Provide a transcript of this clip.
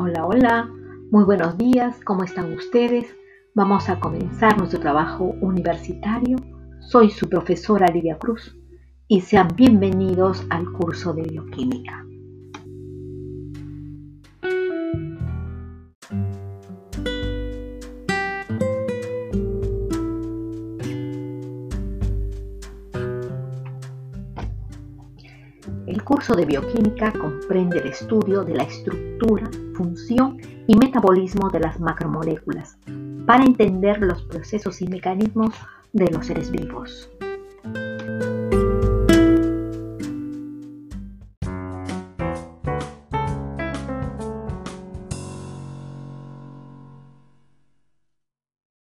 Hola, hola, muy buenos días, ¿cómo están ustedes? Vamos a comenzar nuestro trabajo universitario. Soy su profesora Lidia Cruz y sean bienvenidos al curso de bioquímica. El curso de bioquímica comprende el estudio de la estructura, función y metabolismo de las macromoléculas para entender los procesos y mecanismos de los seres vivos.